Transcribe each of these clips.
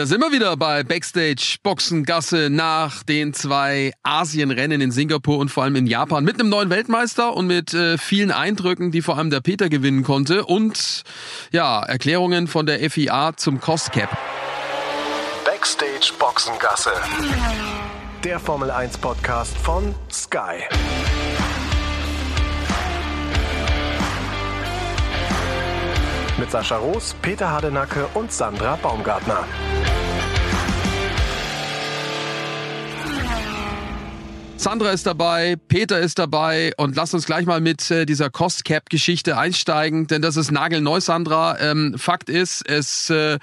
Da sind wir wieder bei Backstage Boxengasse nach den zwei Asienrennen in Singapur und vor allem in Japan mit einem neuen Weltmeister und mit äh, vielen Eindrücken, die vor allem der Peter gewinnen konnte und ja, Erklärungen von der FIA zum Cost Cap. Backstage Boxengasse. Der Formel 1 Podcast von Sky. Mit Sascha Roos, Peter Hardenacke und Sandra Baumgartner. Sandra ist dabei, Peter ist dabei und lass uns gleich mal mit äh, dieser Cost Cap Geschichte einsteigen, denn das ist nagelneu, Sandra. Ähm, Fakt ist, es äh,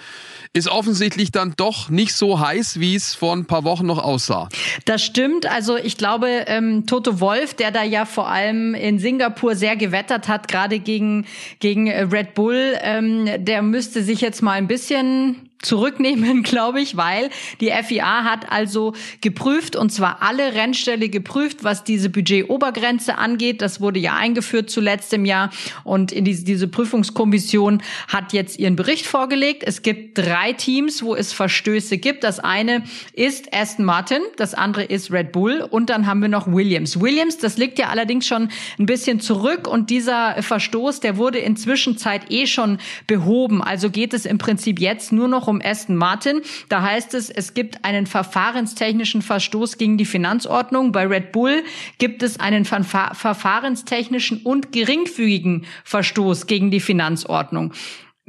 ist offensichtlich dann doch nicht so heiß, wie es vor ein paar Wochen noch aussah. Das stimmt. Also ich glaube, ähm, Toto Wolf, der da ja vor allem in Singapur sehr gewettert hat, gerade gegen gegen äh, Red Bull, ähm, der müsste sich jetzt mal ein bisschen zurücknehmen, glaube ich, weil die FIA hat also geprüft und zwar alle Rennställe geprüft, was diese Budgetobergrenze angeht. Das wurde ja eingeführt zuletzt im Jahr und in diese, diese Prüfungskommission hat jetzt ihren Bericht vorgelegt. Es gibt drei Teams, wo es Verstöße gibt. Das eine ist Aston Martin, das andere ist Red Bull und dann haben wir noch Williams. Williams, das liegt ja allerdings schon ein bisschen zurück und dieser Verstoß, der wurde inzwischen Zeit eh schon behoben. Also geht es im Prinzip jetzt nur noch um Aston Martin. Da heißt es, es gibt einen verfahrenstechnischen Verstoß gegen die Finanzordnung. Bei Red Bull gibt es einen verfahrenstechnischen und geringfügigen Verstoß gegen die Finanzordnung.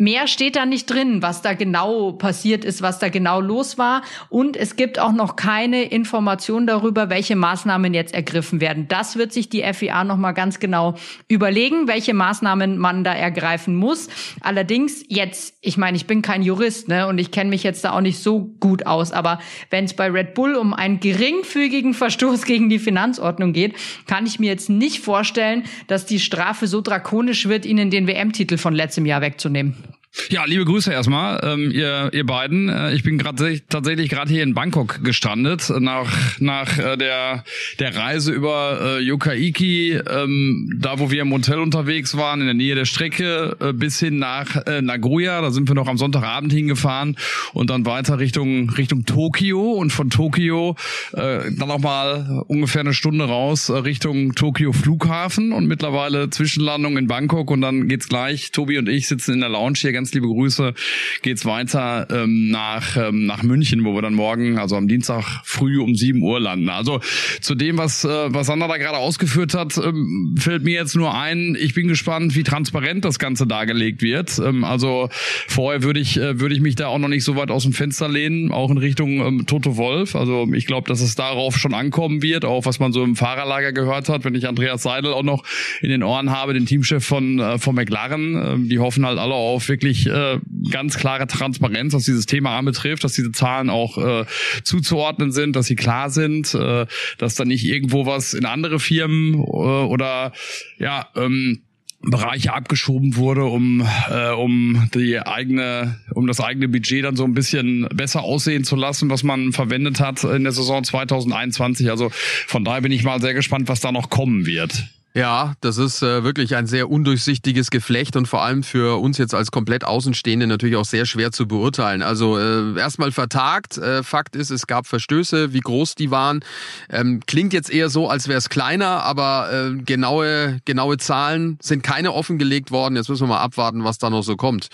Mehr steht da nicht drin, was da genau passiert ist, was da genau los war. Und es gibt auch noch keine Information darüber, welche Maßnahmen jetzt ergriffen werden. Das wird sich die FIA nochmal ganz genau überlegen, welche Maßnahmen man da ergreifen muss. Allerdings jetzt, ich meine, ich bin kein Jurist ne, und ich kenne mich jetzt da auch nicht so gut aus, aber wenn es bei Red Bull um einen geringfügigen Verstoß gegen die Finanzordnung geht, kann ich mir jetzt nicht vorstellen, dass die Strafe so drakonisch wird, ihnen den WM-Titel von letztem Jahr wegzunehmen. Ja, liebe Grüße erstmal, ähm, ihr, ihr beiden. Äh, ich bin gerade tatsächlich gerade hier in Bangkok gestrandet nach nach äh, der der Reise über äh, Yokaiki, ähm, da wo wir im Hotel unterwegs waren in der Nähe der Strecke äh, bis hin nach äh, Nagoya. Da sind wir noch am Sonntagabend hingefahren und dann weiter Richtung Richtung Tokio und von Tokio äh, dann noch mal ungefähr eine Stunde raus äh, Richtung Tokio Flughafen und mittlerweile Zwischenlandung in Bangkok und dann geht's gleich. Tobi und ich sitzen in der Lounge hier ganz liebe Grüße, geht's weiter ähm, nach, ähm, nach München, wo wir dann morgen, also am Dienstag früh um 7 Uhr landen. Also zu dem, was, äh, was Sandra da gerade ausgeführt hat, ähm, fällt mir jetzt nur ein, ich bin gespannt, wie transparent das Ganze dargelegt wird. Ähm, also vorher würde ich, äh, würde ich mich da auch noch nicht so weit aus dem Fenster lehnen, auch in Richtung ähm, Toto Wolf. Also ich glaube, dass es darauf schon ankommen wird, auch was man so im Fahrerlager gehört hat, wenn ich Andreas Seidel auch noch in den Ohren habe, den Teamchef von, äh, von McLaren. Äh, die hoffen halt alle auf wirklich wirklich äh, ganz klare Transparenz, was dieses Thema anbetrifft, dass diese Zahlen auch äh, zuzuordnen sind, dass sie klar sind, äh, dass da nicht irgendwo was in andere Firmen äh, oder ja ähm, Bereiche abgeschoben wurde, um äh, um die eigene um das eigene Budget dann so ein bisschen besser aussehen zu lassen, was man verwendet hat in der Saison 2021. Also von daher bin ich mal sehr gespannt, was da noch kommen wird. Ja, das ist äh, wirklich ein sehr undurchsichtiges Geflecht und vor allem für uns jetzt als komplett Außenstehende natürlich auch sehr schwer zu beurteilen. Also äh, erstmal vertagt. Äh, Fakt ist, es gab Verstöße, wie groß die waren. Ähm, klingt jetzt eher so, als wäre es kleiner, aber äh, genaue, genaue Zahlen sind keine offengelegt worden. Jetzt müssen wir mal abwarten, was da noch so kommt.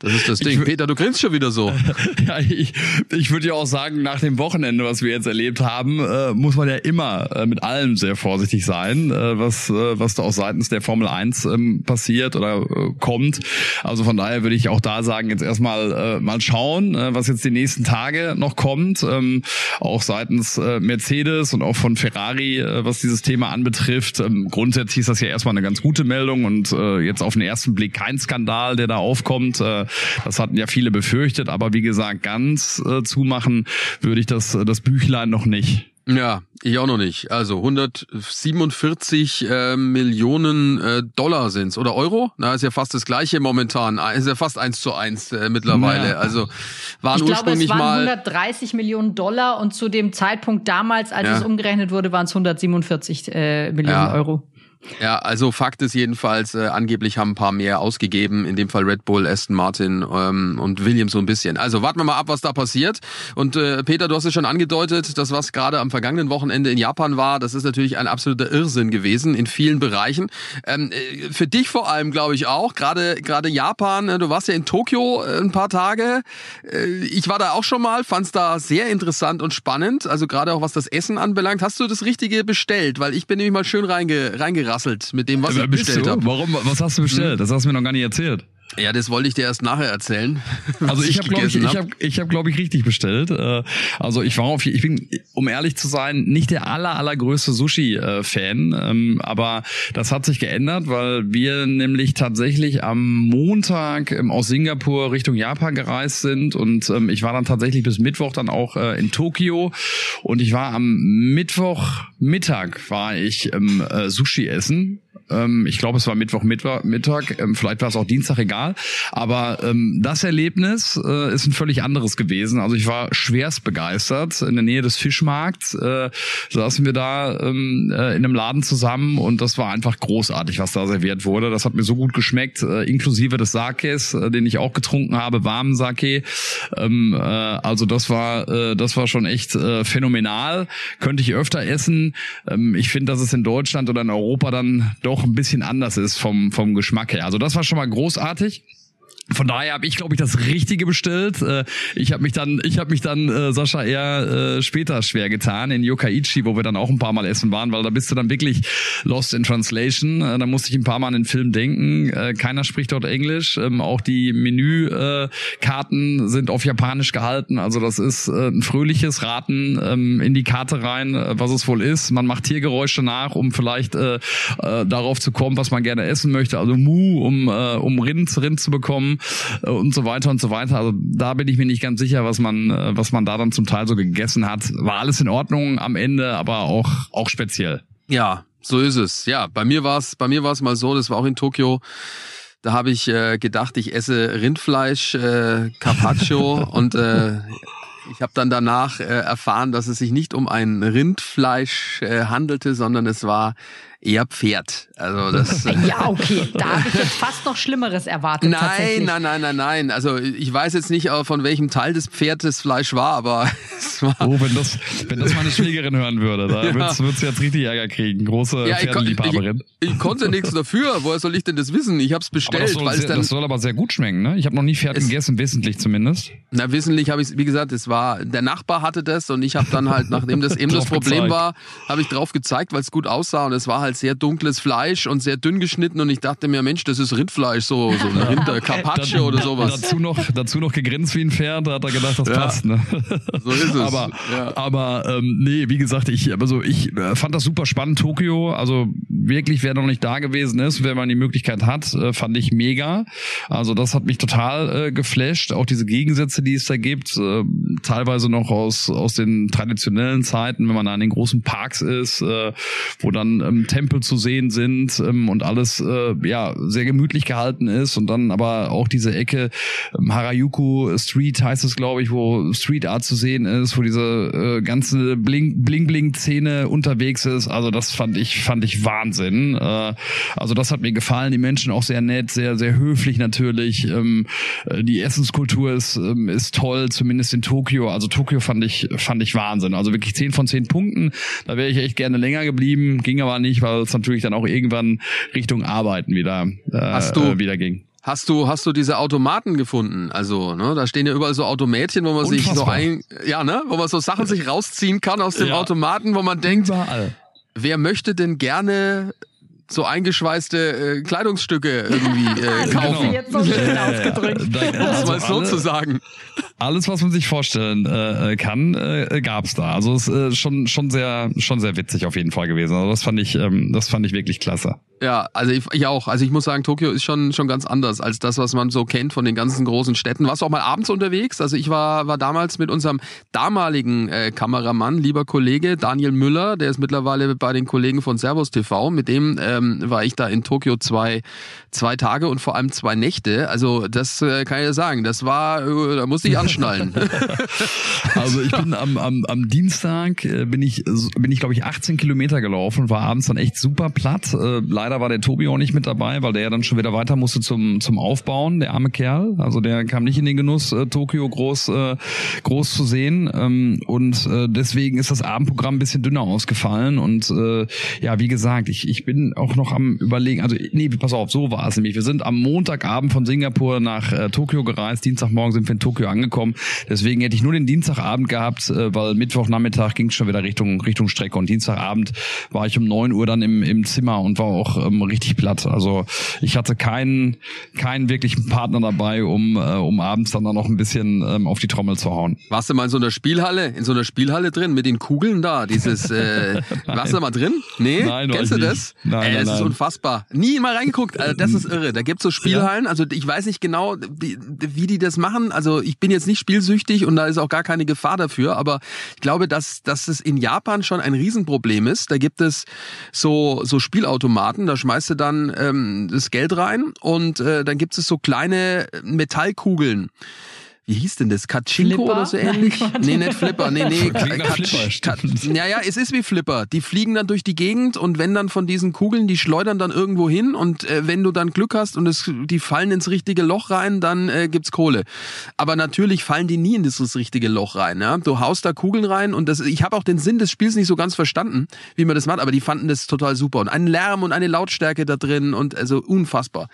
Das ist das Ding. Peter, du grinst schon wieder so. ja, ich, ich würde ja auch sagen, nach dem Wochenende, was wir jetzt erlebt haben, äh, muss man ja immer äh, mit allem sehr vorsichtig sein, äh, was äh, was da auch seitens der Formel 1 ähm, passiert oder äh, kommt. Also von daher würde ich auch da sagen, jetzt erstmal äh, mal schauen, äh, was jetzt die nächsten Tage noch kommt. Ähm, auch seitens äh, Mercedes und auch von Ferrari, äh, was dieses Thema anbetrifft. Ähm, grundsätzlich ist das ja erstmal eine ganz gute Meldung und äh, jetzt auf den ersten Blick kein Skandal, der da aufkommt. Äh, das hatten ja viele befürchtet, aber wie gesagt, ganz äh, zumachen würde ich das, das Büchlein noch nicht. Ja, ich auch noch nicht. Also 147 äh, Millionen äh, Dollar sind's oder Euro? Na, ist ja fast das gleiche momentan. Ah, ist ja fast eins zu eins äh, mittlerweile. Ja. Also waren ich ursprünglich glaube, es waren mal 130 Millionen Dollar und zu dem Zeitpunkt damals, als ja. es umgerechnet wurde, waren es 147 äh, Millionen ja. Euro. Ja, also Fakt ist jedenfalls, äh, angeblich haben ein paar mehr ausgegeben, in dem Fall Red Bull, Aston Martin ähm, und Williams so ein bisschen. Also warten wir mal ab, was da passiert. Und äh, Peter, du hast es schon angedeutet, das was gerade am vergangenen Wochenende in Japan war, das ist natürlich ein absoluter Irrsinn gewesen in vielen Bereichen. Ähm, äh, für dich vor allem, glaube ich auch, gerade gerade Japan, äh, du warst ja in Tokio äh, ein paar Tage. Ich war da auch schon mal, fand es da sehr interessant und spannend, also gerade auch was das Essen anbelangt. Hast du das Richtige bestellt? Weil ich bin nämlich mal schön reinge reingerasselt mit dem, was ich bestellt du? habe. Warum? Was hast du bestellt? Das hast du mir noch gar nicht erzählt. Ja, das wollte ich dir erst nachher erzählen. Also ich habe glaube ich, ich hab. ich hab, glaube ich richtig bestellt. Äh, Also ich war auf, ich bin, um ehrlich zu sein, nicht der aller allergrößte Sushi-Fan, ähm, aber das hat sich geändert, weil wir nämlich tatsächlich am Montag ähm, aus Singapur Richtung Japan gereist sind und ähm, ich war dann tatsächlich bis Mittwoch dann auch äh, in Tokio und ich war am Mittwochmittag war ich äh, Sushi essen ähm, ich glaube, es war Mittwoch, Mittwoch Mittag, ähm, vielleicht war es auch Dienstag, egal. Aber ähm, das Erlebnis äh, ist ein völlig anderes gewesen. Also ich war schwerst begeistert. In der Nähe des Fischmarkts äh, saßen wir da ähm, äh, in einem Laden zusammen und das war einfach großartig, was da serviert wurde. Das hat mir so gut geschmeckt, äh, inklusive des Sakes, äh, den ich auch getrunken habe, warmen Sake. Ähm, äh, also das war, äh, das war schon echt äh, phänomenal. Könnte ich öfter essen. Ähm, ich finde, dass es in Deutschland oder in Europa dann doch ein bisschen anders ist vom, vom Geschmack her. Also das war schon mal großartig. Von daher habe ich, glaube ich, das Richtige bestellt. Äh, Ich habe mich dann, ich habe mich dann, äh, Sascha, eher äh, später schwer getan in Yokkaichi, wo wir dann auch ein paar Mal essen waren, weil da bist du dann wirklich lost in translation. Äh, Da musste ich ein paar Mal an den Film denken. Äh, Keiner spricht dort Englisch. Ähm, Auch die Menükarten sind auf Japanisch gehalten. Also das ist äh, ein fröhliches Raten ähm, in die Karte rein, äh, was es wohl ist. Man macht Tiergeräusche nach, um vielleicht äh, äh, darauf zu kommen, was man gerne essen möchte. Also Mu, um, äh, um Rind, Rind zu bekommen und so weiter und so weiter. Also da bin ich mir nicht ganz sicher, was man, äh, was man da dann zum Teil so gegessen hat. War alles in Ordnung am Ende, aber auch, auch speziell. Ja, so ist es. Ja, bei mir war es, bei mir war es mal so, das war auch in Tokio. Da habe ich äh, gedacht, ich esse Rindfleisch, äh, Carpaccio und äh, ich habe dann danach äh, erfahren, dass es sich nicht um ein Rindfleisch äh, handelte, sondern es war eher Pferd. Also das. Ja, okay. Da habe ich jetzt fast noch Schlimmeres erwartet. Nein, nein, nein, nein, nein. Also ich weiß jetzt nicht, äh, von welchem Teil des Pferdes Fleisch war, aber es war. Oh, wenn das, wenn das meine Schwägerin hören würde, da Ja. wird's, wird's jetzt richtig Ärger kriegen. Große Ja, ich, kon- Pferdeliebhaberin. ich, ich konnte nichts dafür. Woher soll ich denn das wissen? Ich habe es Aber das bestellt, soll, weil es sehr, dann. das soll aber sehr gut schmecken, ne? Ich habe noch nie Pferd Es- gegessen, wissentlich zumindest. Na, wissentlich habe ich, wie gesagt, es war, der Nachbar hatte das und ich habe dann halt, nachdem das eben das Problem gezeigt. war, habe ich drauf gezeigt, weil es gut aussah und es war halt sehr dunkles Fleisch und sehr dünn geschnitten und ich dachte mir, Mensch, das ist Rindfleisch, so, so ein Rinder, Carpaccio oder sowas. Dazu noch, dazu noch gegrinst wie ein Pferd, da hat er gedacht, das Ja. passt. Ne? So ist es. Aber, Ja. aber ähm, nee, wie gesagt, ich, also ich äh, fand das super spannend, Tokio. Also wirklich, wer noch nicht da gewesen ist, wer mal die Möglichkeit hat, äh, fand ich mega. Also das hat mich total äh, geflasht. Auch diese Gegensätze, die es da gibt, äh, teilweise noch aus, aus den traditionellen Zeiten, wenn man da in den großen Parks ist, äh, wo dann ähm, Tempel zu sehen sind ähm, und alles äh, ja sehr gemütlich gehalten ist und dann aber auch diese Ecke ähm, Harajuku Street heißt es glaube ich, wo Street Art zu sehen ist, wo diese äh, ganze Bling Bling Bling Szene unterwegs ist. Also das fand ich fand ich Wahnsinn. Äh, also das hat mir gefallen. Die Menschen auch sehr nett, sehr sehr höflich natürlich. Ähm, äh, die Essenskultur ist ähm, ist toll, zumindest in Tokio. Also Tokio fand ich fand ich Wahnsinn. Also wirklich 10 von 10 Punkten. Da wäre ich echt gerne länger geblieben, ging aber nicht, weil es natürlich dann auch irgendwann Richtung Arbeiten wieder äh, Hast du- äh, wieder ging. Hast du, hast du diese Automaten gefunden? Also, ne, da stehen ja überall so Automätchen, wo man sich so Unfassbar. ein, ja, ne, wo man so Sachen sich rausziehen kann aus dem Ja. Automaten, wo man denkt, Überall. wer möchte denn gerne so eingeschweißte äh, Kleidungsstücke irgendwie äh, kaufen? du jetzt so schön ausgedrückt. Da- Um es also mal so alle- zu sagen. alles, was man sich vorstellen äh, kann, äh, gab's da. Also es ist äh, schon schon sehr schon sehr witzig auf jeden Fall gewesen. Also das fand ich ähm, das fand ich wirklich klasse. Ja, also ich, ich auch. Also ich muss sagen, Tokio ist schon schon ganz anders als das, was man so kennt von den ganzen großen Städten. Warst du auch mal abends unterwegs? Also ich war war damals mit unserem damaligen äh, Kameramann, lieber Kollege Daniel Müller, der ist mittlerweile bei den Kollegen von Servus TV. Mit dem ähm, ähm, war ich da in Tokio zwei, zwei Tage und vor allem zwei Nächte. Also das äh, kann ich ja sagen, das war, äh, da musste ich anschnallen. also ich bin am, am, am Dienstag, äh, bin ich, bin ich glaube ich 18 Kilometer gelaufen, war abends dann echt super platt. Äh, leider war der Tobi auch nicht mit dabei, weil der ja dann schon wieder weiter musste zum, zum Aufbauen, der arme Kerl. Also der kam nicht in den Genuss, äh, Tokio groß, äh, groß zu sehen. Ähm, und äh, deswegen ist das Abendprogramm ein bisschen dünner ausgefallen. Und äh, ja, wie gesagt, ich, ich bin auch noch am überlegen, also nee, pass auf, so war es nämlich. Wir sind am Montagabend von Singapur nach äh, Tokio gereist. Dienstagmorgen sind wir in Tokio angekommen. Deswegen hätte ich nur den Dienstagabend gehabt, äh, weil Mittwochnachmittag ging es schon wieder Richtung, Richtung Strecke. Und Dienstagabend war ich um neun Uhr dann im, im Zimmer und war auch ähm, richtig platt. Also ich hatte keinen, keinen wirklichen Partner dabei, um, äh, um abends dann, dann noch ein bisschen ähm, auf die Trommel zu hauen. Warst du mal in so einer Spielhalle, in so einer Spielhalle drin mit den Kugeln da? Dieses, äh, warst du da mal drin? Nee? Nein, Kennst du das? Nein, Ey, nein, das ist nein. unfassbar. Nie mal reingeguckt. Also, das ist irre. Da gibt's so Spielhallen. Also ich weiß nicht genau, wie, wie die das machen. Also ich bin jetzt nicht spielsüchtig und da ist auch gar keine Gefahr dafür. Aber ich glaube, dass, dass es in Japan schon ein Riesenproblem ist. Da gibt es so, so Spielautomaten. Da schmeißt du dann ähm, das Geld rein und äh, dann gibt es so kleine Metallkugeln wie hieß denn das? Kachinko Flipper? oder so ähnlich? Nein, nee, nicht Flipper, nee, nee. Katsch- ja, ja, es ist wie Flipper. Die fliegen dann durch die Gegend und wenn dann von diesen Kugeln, die schleudern dann irgendwo hin und äh, wenn du dann Glück hast und es, die fallen ins richtige Loch rein, dann äh, gibt's Kohle. Aber natürlich fallen die nie in dieses richtige Loch rein. Ja? Du haust da Kugeln rein und das, ich habe auch den Sinn des Spiels nicht so ganz verstanden, wie man das macht, aber die fanden das total super und einen Lärm und eine Lautstärke da drin und also unfassbar.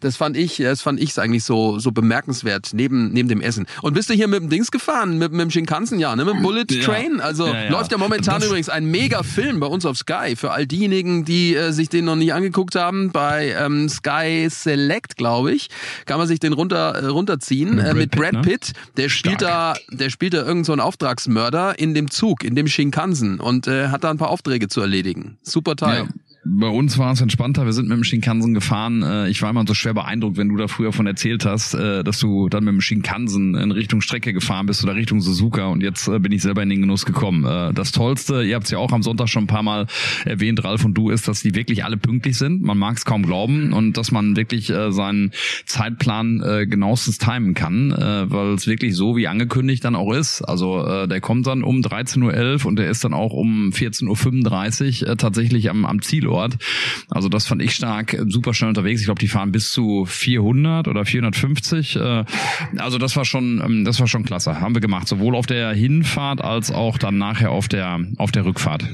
Das fand ich, das fand ich eigentlich so so bemerkenswert neben neben dem Essen. Und bist du hier mit dem Dings gefahren, mit, mit dem Shinkansen, ja, ne, mit dem Bullet. Train? Also Ja, ja. läuft ja momentan Das- übrigens ein mega Film bei uns auf Sky für all diejenigen, die äh, sich den noch nicht angeguckt haben. Bei ähm, Sky Select, glaube ich, kann man sich den runter äh, runterziehen Mit äh, Brad mit Pitt, Brad ne? Pitt. Der spielt da, der spielt da irgend so einen Auftragsmörder in dem Zug, in dem Shinkansen und äh, hat da ein paar Aufträge zu erledigen. Super Teil. Ja. Bei uns war es entspannter. Wir sind mit dem Shinkansen gefahren. Äh, Ich war immer so schwer beeindruckt, wenn du da früher von erzählt hast, äh, dass du dann mit dem Shinkansen in Richtung Strecke gefahren bist oder Richtung Suzuka. Und jetzt äh, bin ich selber in den Genuss gekommen. Das Tollste, ihr habt es ja auch am Sonntag schon ein paar Mal erwähnt, Ralf und du, ist, dass die wirklich alle pünktlich sind. Man mag es kaum glauben und dass man wirklich seinen Zeitplan genauestens timen kann, weil es wirklich so wie angekündigt dann auch ist. Also der kommt dann um 13.11 Uhr und der ist dann auch um 14.35 Uhr tatsächlich am, am Zielort. Also das fand ich stark, äh, super schnell unterwegs. Ich glaube, die fahren bis zu 400 oder 450. Äh, also das war schon, ähm, das war schon klasse. Haben wir gemacht, sowohl auf der Hinfahrt als auch dann nachher auf der auf der Rückfahrt.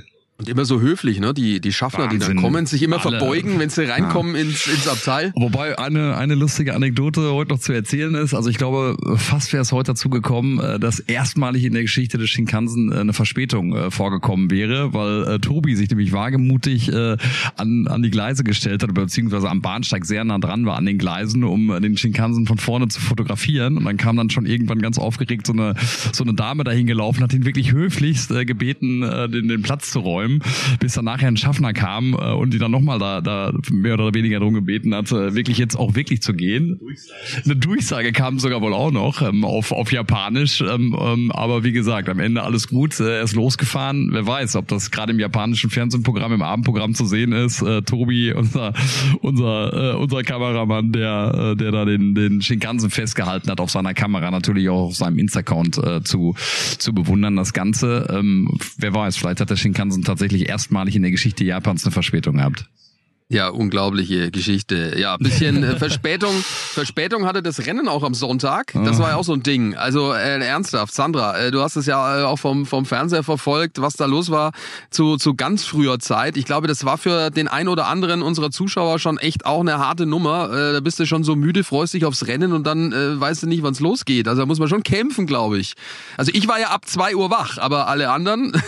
Und immer so höflich, ne? Die, die Schaffner, die Wahnsinn. dann kommen, sich immer Alle. verbeugen, wenn sie reinkommen ins, ins Abteil. Wobei eine, eine lustige Anekdote heute noch zu erzählen ist. Also ich glaube, fast wäre es heute dazu gekommen, äh, dass erstmalig in der Geschichte des Shinkansen äh, eine Verspätung äh, vorgekommen wäre, weil Tobi sich nämlich wagemutig an, an die Gleise gestellt hat, beziehungsweise am Bahnsteig sehr nah dran war an den Gleisen, um den Shinkansen von vorne zu fotografieren. Und dann kam dann schon irgendwann ganz aufgeregt so eine, so eine Dame dahin gelaufen, hat ihn wirklich höflichst gebeten, den, den Platz zu räumen, bis dann nachher ein Schaffner kam äh, und die dann nochmal da, da mehr oder weniger darum gebeten hat, äh, wirklich jetzt auch wirklich zu gehen. Eine Durchsage kam sogar wohl auch noch ähm, auf, auf Japanisch, ähm, ähm, aber wie gesagt, am Ende alles gut. Äh, er ist losgefahren. Wer weiß, ob das gerade im japanischen Fernsehprogramm, im Abendprogramm zu sehen ist. Äh, Tobi, unser, unser, äh, unser Kameramann, der, äh, der da den, den Shinkansen festgehalten hat auf seiner Kamera, natürlich auch auf seinem Insta-Account äh, zu, zu bewundern, das Ganze. Ähm, wer weiß, vielleicht hat der Shinkansen tatsächlich erstmalig in der Geschichte Japans eine Verspätung gehabt. Ja, unglaubliche Geschichte. Ja, bisschen äh, Verspätung. Verspätung hatte das Rennen auch am Sonntag. Das war ja auch so ein Ding. Also äh, ernsthaft, Sandra, äh, du hast es ja äh, auch vom, vom Fernseher verfolgt, was da los war zu, zu ganz früher Zeit. Ich glaube, das war für den ein oder anderen unserer Zuschauer schon echt auch eine harte Nummer. Äh, da bist du schon so müde, freust dich aufs Rennen und dann äh, weißt du nicht, wann es losgeht. Also da muss man schon kämpfen, glaube ich. Also ich war ja ab zwei Uhr wach, aber alle anderen.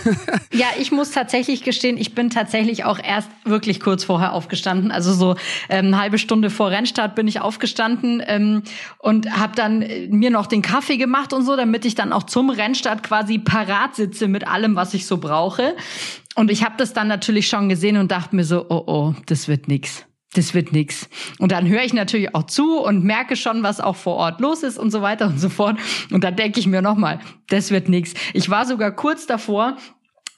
Ja, ich muss tatsächlich gestehen, ich bin tatsächlich auch erst wirklich kurz vorher aufgestanden. Also so ähm, eine halbe Stunde vor Rennstart bin ich aufgestanden ähm, und habe dann äh, mir noch den Kaffee gemacht und so, damit ich dann auch zum Rennstart quasi parat sitze mit allem, was ich so brauche. Und ich habe das dann natürlich schon gesehen und dachte mir so, oh oh, das wird nix. Das wird nix. Und dann höre ich natürlich auch zu und merke schon, was auch vor Ort los ist und so weiter und so fort. Und dann denke ich mir nochmal, das wird nix. Ich war sogar kurz davor,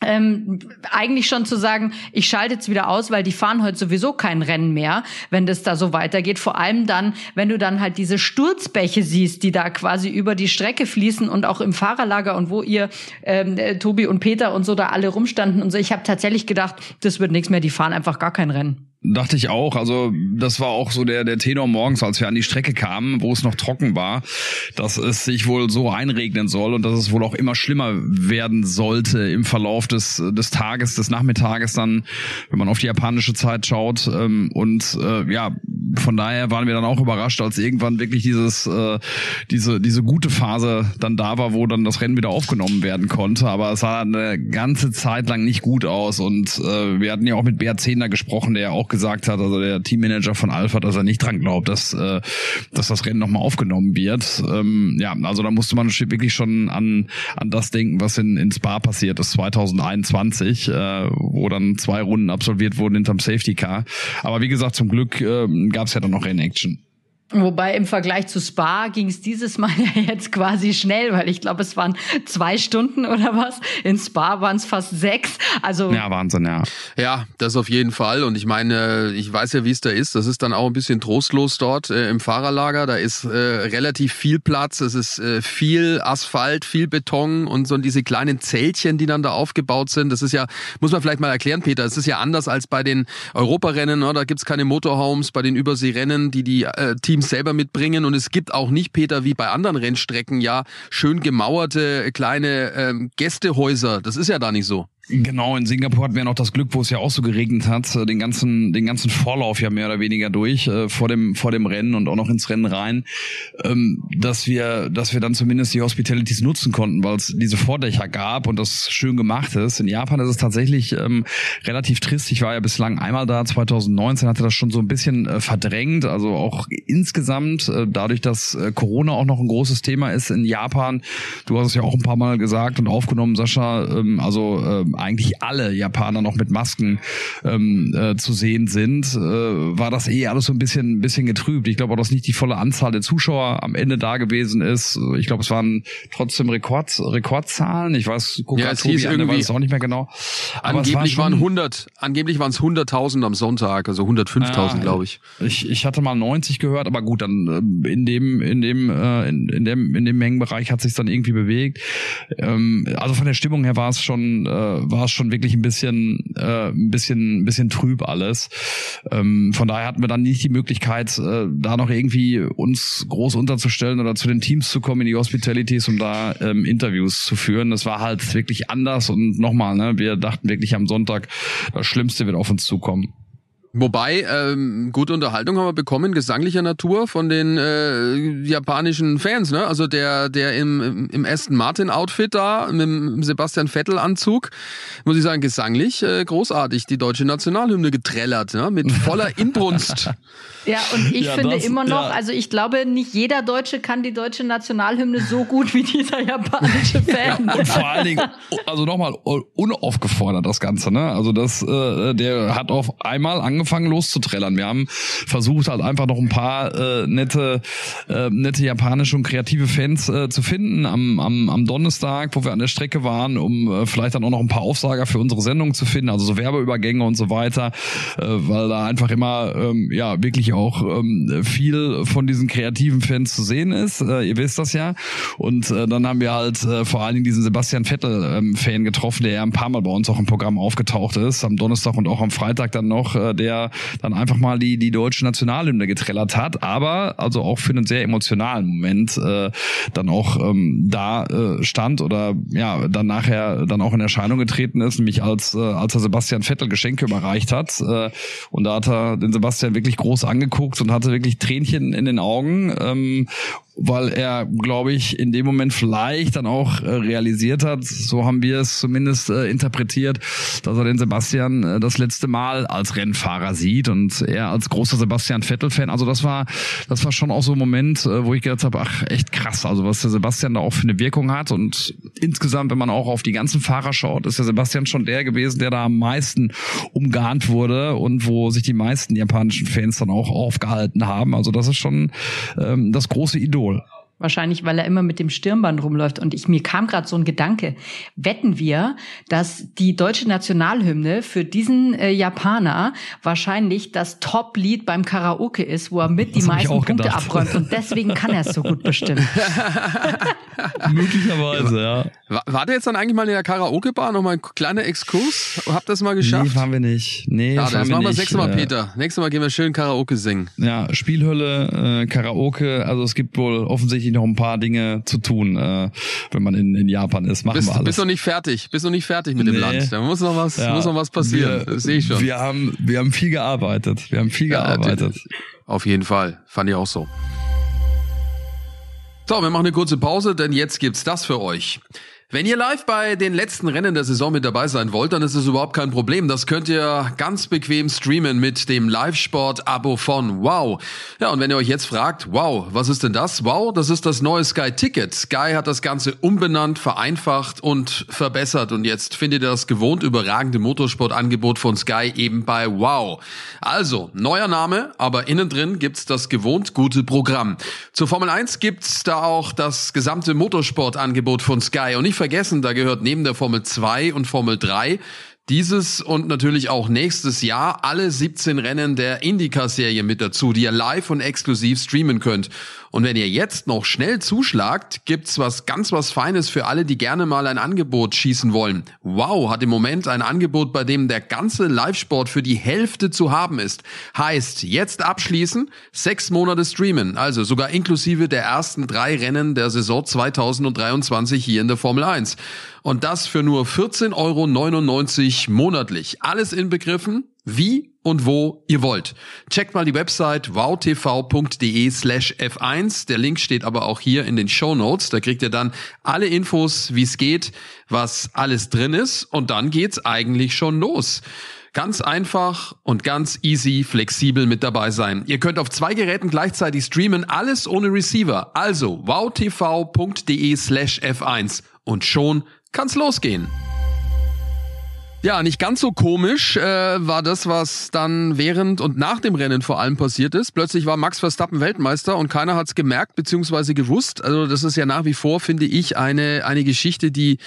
ähm, eigentlich schon zu sagen, ich schalte jetzt wieder aus, weil die fahren heute sowieso kein Rennen mehr, wenn das da so weitergeht. Vor allem dann, wenn du dann halt diese Sturzbäche siehst, die da quasi über die Strecke fließen und auch im Fahrerlager und wo ihr ähm, äh, Tobi und Peter und so da alle rumstanden und so. Ich habe tatsächlich gedacht, das wird nichts mehr. Die fahren einfach gar kein Rennen. Dachte ich auch. Also das war auch so der, der Tenor morgens, als wir an die Strecke kamen, wo es noch trocken war, dass es sich wohl so einregnen soll und dass es wohl auch immer schlimmer werden sollte im Verlauf des, des Tages, des Nachmittages dann, wenn man auf die japanische Zeit schaut. Ähm, und äh, ja, von daher waren wir dann auch überrascht, als irgendwann wirklich dieses, äh, diese, diese gute Phase dann da war, wo dann das Rennen wieder aufgenommen werden konnte. Aber es sah eine ganze Zeit lang nicht gut aus. Und äh, wir hatten ja auch mit Bert Zehner gesprochen, der auch gesagt hat, also der Teammanager von Alpha, dass er nicht dran glaubt, dass, äh, dass das Rennen nochmal aufgenommen wird. Ähm, ja, also da musste man wirklich schon an, an das denken, was in, in Spa passiert ist 2021, äh, wo dann zwei Runden absolviert wurden hinterm Safety Car. Aber wie gesagt, zum Glück äh, gab es ja dann noch Rennaction. Wobei im Vergleich zu Spa ging es dieses Mal ja jetzt quasi schnell, weil ich glaube, es waren zwei Stunden oder was. In Spa waren es fast sechs. Also ja, Wahnsinn, ja. Ja, das auf jeden Fall. Und ich meine, ich weiß ja, wie es da ist. Das ist dann auch ein bisschen trostlos dort äh, im Fahrerlager. Da ist äh, relativ viel Platz. Es ist äh, viel Asphalt, viel Beton und so diese kleinen Zeltchen, die dann da aufgebaut sind. Das ist ja, muss man vielleicht mal erklären, Peter. Es ist ja anders als bei den Europarennen. Ne? Da gibt's keine Motorhomes bei den Überseerennen, die die äh, Teams selber mitbringen. Und es gibt auch nicht, Peter, wie bei anderen Rennstrecken, ja, schön gemauerte kleine ähm, Gästehäuser. Das ist ja da nicht so. Genau, in Singapur hatten wir noch das Glück, wo es ja auch so geregnet hat, äh, den ganzen, den ganzen Vorlauf ja mehr oder weniger durch, äh, vor dem, vor dem Rennen und auch noch ins Rennen rein, ähm, dass wir, dass wir dann zumindest die Hospitalities nutzen konnten, weil es diese Vordächer gab und das schön gemacht ist. In Japan ist es tatsächlich ähm, relativ trist. Ich war ja bislang einmal da, 2019 hatte das schon so ein bisschen äh, verdrängt, also auch insgesamt, dadurch, dass Corona auch noch ein großes Thema ist in Japan. Du hast es ja auch ein paar Mal gesagt und aufgenommen, Sascha, ähm, also eigentlich alle Japaner noch mit Masken ähm, äh, zu sehen sind, äh, war das eh alles so ein bisschen, ein bisschen getrübt. Ich glaube auch, dass nicht die volle Anzahl der Zuschauer am Ende da gewesen ist. Ich glaube, es waren trotzdem Rekord, Rekordzahlen. Ich weiß, guck ja, es Tobi hieß irgendwie, weiß auch nicht mehr genau. Aber angeblich war waren 100, angeblich waren es 100.000 am Sonntag, also 105.000, ah, glaube ich. ich. Ich hatte mal 90 gehört, aber gut, dann äh, in dem, in dem, äh, in, in dem, in dem Mengenbereich hat sich dann irgendwie bewegt. Ähm, also von der Stimmung her war es schon, äh, war es schon wirklich ein bisschen, äh, ein bisschen, ein bisschen trüb alles. Ähm, von daher hatten wir dann nicht die Möglichkeit, äh, da noch irgendwie uns groß unterzustellen oder zu den Teams zu kommen in die Hospitalities, um da ähm, Interviews zu führen. Das war halt wirklich anders und nochmal, ne, wir dachten wirklich am Sonntag, das Schlimmste wird auf uns zukommen. Wobei, ähm, gute Unterhaltung haben wir bekommen, gesanglicher Natur von den äh, japanischen Fans, ne? Also der, der im, im Aston Martin Outfit da, mit dem Sebastian Vettel Anzug, muss ich sagen, gesanglich äh, großartig die deutsche Nationalhymne getrellert, ne? Mit voller Inbrunst. Ja, und ich ja, finde das, immer noch, ja. also ich glaube, nicht jeder Deutsche kann die deutsche Nationalhymne so gut wie dieser japanische Fan. und vor allen Dingen, also nochmal, unaufgefordert das Ganze, ne? Also das, äh, der hat auf einmal angefangen loszuträllern. Wir haben versucht halt einfach noch ein paar äh, nette, äh, nette japanische und kreative Fans äh, zu finden am, am, am Donnerstag, wo wir an der Strecke waren, um äh, vielleicht dann auch noch ein paar Aufsager für unsere Sendung zu finden, also so Werbeübergänge und so weiter, äh, weil da einfach immer, ähm, ja, wirklich auch ähm, viel von diesen kreativen Fans zu sehen ist. Äh, ihr wisst das ja. Und äh, dann haben wir halt äh, vor allen Dingen diesen Sebastian Vettel-Fan ähm, getroffen, der ja ein paar Mal bei uns auch im Programm aufgetaucht ist, am Donnerstag und auch am Freitag dann noch, äh, der dann einfach mal die, die deutsche Nationalhymne getrellert hat, aber also auch für einen sehr emotionalen Moment äh, dann auch ähm, da äh, stand oder ja, dann nachher dann auch in Erscheinung getreten ist, nämlich als, äh, als er Sebastian Vettel Geschenke überreicht hat. Äh, und da hat er den Sebastian wirklich groß angeguckt angeguckt und hatte wirklich Tränchen in den Augen. Ähm, weil er, glaube ich, in dem Moment vielleicht dann auch äh, realisiert hat, so haben wir es zumindest äh, interpretiert, dass er den Sebastian äh, das letzte Mal als Rennfahrer sieht und er als großer Sebastian Vettel-Fan. Also das war, das war schon auch so ein Moment, äh, wo ich gedacht habe, ach echt krass, also was der Sebastian da auch für eine Wirkung hat und insgesamt, wenn man auch auf die ganzen Fahrer schaut, ist der Sebastian schon der gewesen, der da am meisten umgarnt wurde und wo sich die meisten japanischen Fans dann auch aufgehalten haben. Also das ist schon ähm, das große Idol. Idol. Wahrscheinlich, weil er immer mit dem Stirnband rumläuft. Und ich, mir kam gerade so ein Gedanke. Wetten wir, dass die deutsche Nationalhymne für diesen äh, Japaner wahrscheinlich das Top-Lied beim Karaoke ist, wo er mit das die meisten Punkte gedacht. abräumt. Und deswegen kann er es so gut bestimmen. Möglicherweise, ja. War, war der jetzt dann eigentlich mal in der Karaoke-Bar? Nochmal ein kleiner Exkurs? Habt ihr das mal geschafft? Nee, fahren wir nicht. Nee, ja, das machen wir das nächste Mal, Peter. Nächstes Mal gehen wir schön Karaoke singen. Ja, Spielhölle, äh, Karaoke. Also es gibt wohl offensichtlich noch ein paar Dinge zu tun, äh, wenn man in, in Japan ist. Machen bist, wir alles. Bist noch nicht fertig. Bist noch nicht fertig mit nee. dem Land. Da muss noch was, ja, muss noch was passieren. Wir, das sehe ich schon. Wir haben, wir haben viel gearbeitet. Wir haben viel ja, gearbeitet. Auf jeden Fall. Fand ich auch so. So, wir machen eine kurze Pause, denn jetzt gibt's das für euch. Wenn ihr live bei den letzten Rennen der Saison mit dabei sein wollt, dann ist es überhaupt kein Problem. Das könnt ihr ganz bequem streamen mit dem Live-Sport-Abo von Wow. Ja, und wenn ihr euch jetzt fragt, wow, was ist denn das? Wow, das ist das neue Sky Ticket. Sky hat das Ganze umbenannt, vereinfacht und verbessert. Und jetzt findet ihr das gewohnt überragende Motorsportangebot von Sky eben bei Wow. Also, neuer Name, aber innen drin gibt's das gewohnt gute Programm. Zur Formel 1 gibt's da auch das gesamte Motorsportangebot von Sky. Und nicht vergessen, da gehört neben der Formel 2 und Formel 3 dieses und natürlich auch nächstes Jahr alle 17 Rennen der IndyCar-Serie mit dazu, die ihr live und exklusiv streamen könnt. Und wenn ihr jetzt noch schnell zuschlagt, gibt's was ganz was Feines für alle, die gerne mal ein Angebot schießen wollen. Wow hat im Moment ein Angebot, bei dem der ganze Live-Sport für die Hälfte zu haben ist. Heißt, jetzt abschließen, sechs Monate streamen, also sogar inklusive der ersten drei Rennen der Saison 2023 hier in der Formel 1. Und das für nur 14,99 Euro monatlich. Alles inbegriffen, wie und wo ihr wollt. Checkt mal die Website wowtv.de slash f1. Der Link steht aber auch hier in den Show Notes. Da kriegt ihr dann alle Infos, wie es geht, was alles drin ist. Und dann geht's eigentlich schon los. Ganz einfach und ganz easy, flexibel mit dabei sein. Ihr könnt auf zwei Geräten gleichzeitig streamen, alles ohne Receiver. Also wowtv.de slash f1 und schon kann's losgehen. Ja, nicht ganz so komisch äh, war das, was dann während und nach dem Rennen vor allem passiert ist. Plötzlich war Max Verstappen Weltmeister und keiner hat's gemerkt bzw. gewusst. Also das ist ja nach wie vor, finde ich, eine, eine Geschichte, die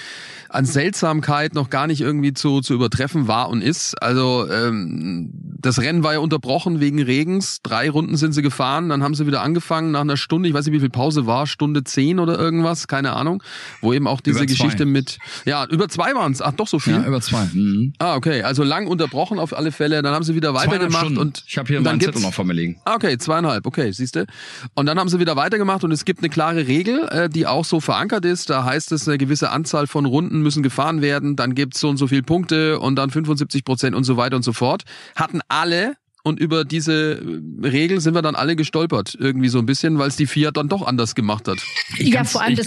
an Seltsamkeit noch gar nicht irgendwie zu, zu übertreffen war und ist. Also ähm, das Rennen war ja unterbrochen wegen Regens. Drei Runden sind sie gefahren, dann haben sie wieder angefangen nach einer Stunde, ich weiß nicht, wie viel Pause war, Stunde zehn oder irgendwas, keine Ahnung, wo eben auch diese Geschichte mit, ja, über zwei waren's. ach doch so viel? Ja, über zwei. Mhm. Ah, okay, also lang unterbrochen auf alle Fälle, dann haben sie wieder weitergemacht und ich habe hier meinen Zettel noch vor mir liegen. Ah, okay, zweieinhalb, okay, siehst du. Und dann haben sie wieder weitergemacht und es gibt eine klare Regel, äh, die auch so verankert ist, da heißt es, eine gewisse Anzahl von Runden müssen gefahren werden, dann gibt's so und so viel Punkte und dann 75 Prozent und so weiter und so fort. Hatten alle und über diese äh, Regel sind wir dann alle gestolpert, irgendwie so ein bisschen, weil es die Fiat dann doch anders gemacht hat. Ich ja, vor allem das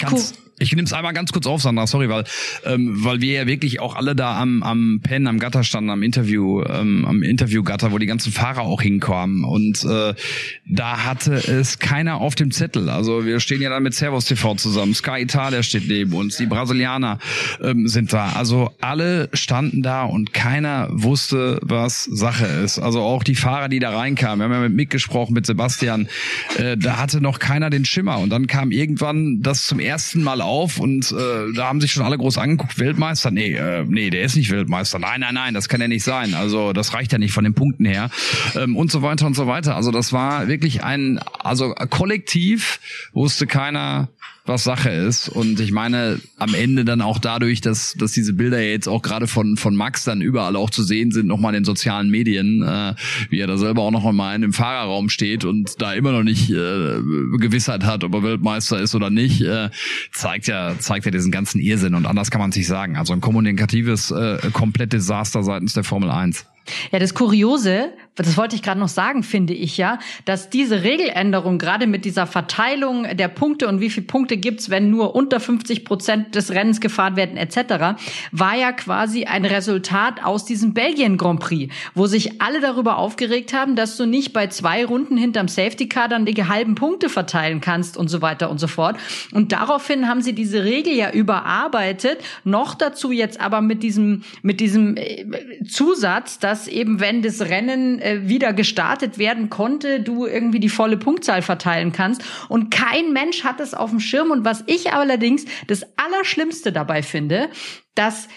ich nehme es einmal ganz kurz auf, Sandra, sorry, weil ähm, weil wir ja wirklich auch alle da am am Pen, am Gatter standen, am Interview, ähm, am Interviewgatter, wo die ganzen Fahrer auch hinkamen und äh, da hatte es keiner auf dem Zettel. Also wir stehen ja dann mit Servus TV zusammen, Sky Italia steht neben uns, die Brasilianer ähm, sind da. Also alle standen da und keiner wusste, was Sache ist. Also auch die Fahrer, die da reinkamen. Wir haben ja mit Mick gesprochen, mit Sebastian. Äh, da hatte noch keiner den Schimmer und dann kam irgendwann das zum ersten Mal auf auf und äh, da haben sich schon alle groß angeguckt, Weltmeister? Nee, äh, nee, der ist nicht Weltmeister. Nein, nein, nein, das kann ja nicht sein. Also das reicht ja nicht von den Punkten her ähm, und so weiter und so weiter. Also das war wirklich ein, also kollektiv wusste keiner, was Sache ist. Und ich meine, am Ende dann auch dadurch, dass, dass diese Bilder jetzt auch gerade von, von Max dann überall auch zu sehen sind, nochmal in den sozialen Medien, äh, wie er da selber auch noch einmal in dem Fahrerraum steht und da immer noch nicht äh, Gewissheit hat, ob er Weltmeister ist oder nicht, äh, zeigt ja, zeigt ja diesen ganzen Irrsinn. Und anders kann man sich sagen. Also ein kommunikatives, äh, komplett Desaster seitens der Formel 1. Ja, das Kuriose, das wollte ich gerade noch sagen, finde ich ja, dass diese Regeländerung gerade mit dieser Verteilung der Punkte und wie viele Punkte gibt's, wenn nur unter 50 Prozent des Rennens gefahren werden etc., war ja quasi ein Resultat aus diesem Belgien Grand Prix, wo sich alle darüber aufgeregt haben, dass du nicht bei zwei Runden hinterm Safety Car dann die halben Punkte verteilen kannst und so weiter und so fort. Und daraufhin haben sie diese Regel ja überarbeitet, noch dazu jetzt aber mit diesem mit diesem äh, Zusatz, dass dass eben, wenn das Rennen äh, wieder gestartet werden konnte, du irgendwie die volle Punktzahl verteilen kannst. Und kein Mensch hat es auf dem Schirm. Und was ich allerdings das Allerschlimmste dabei finde, dass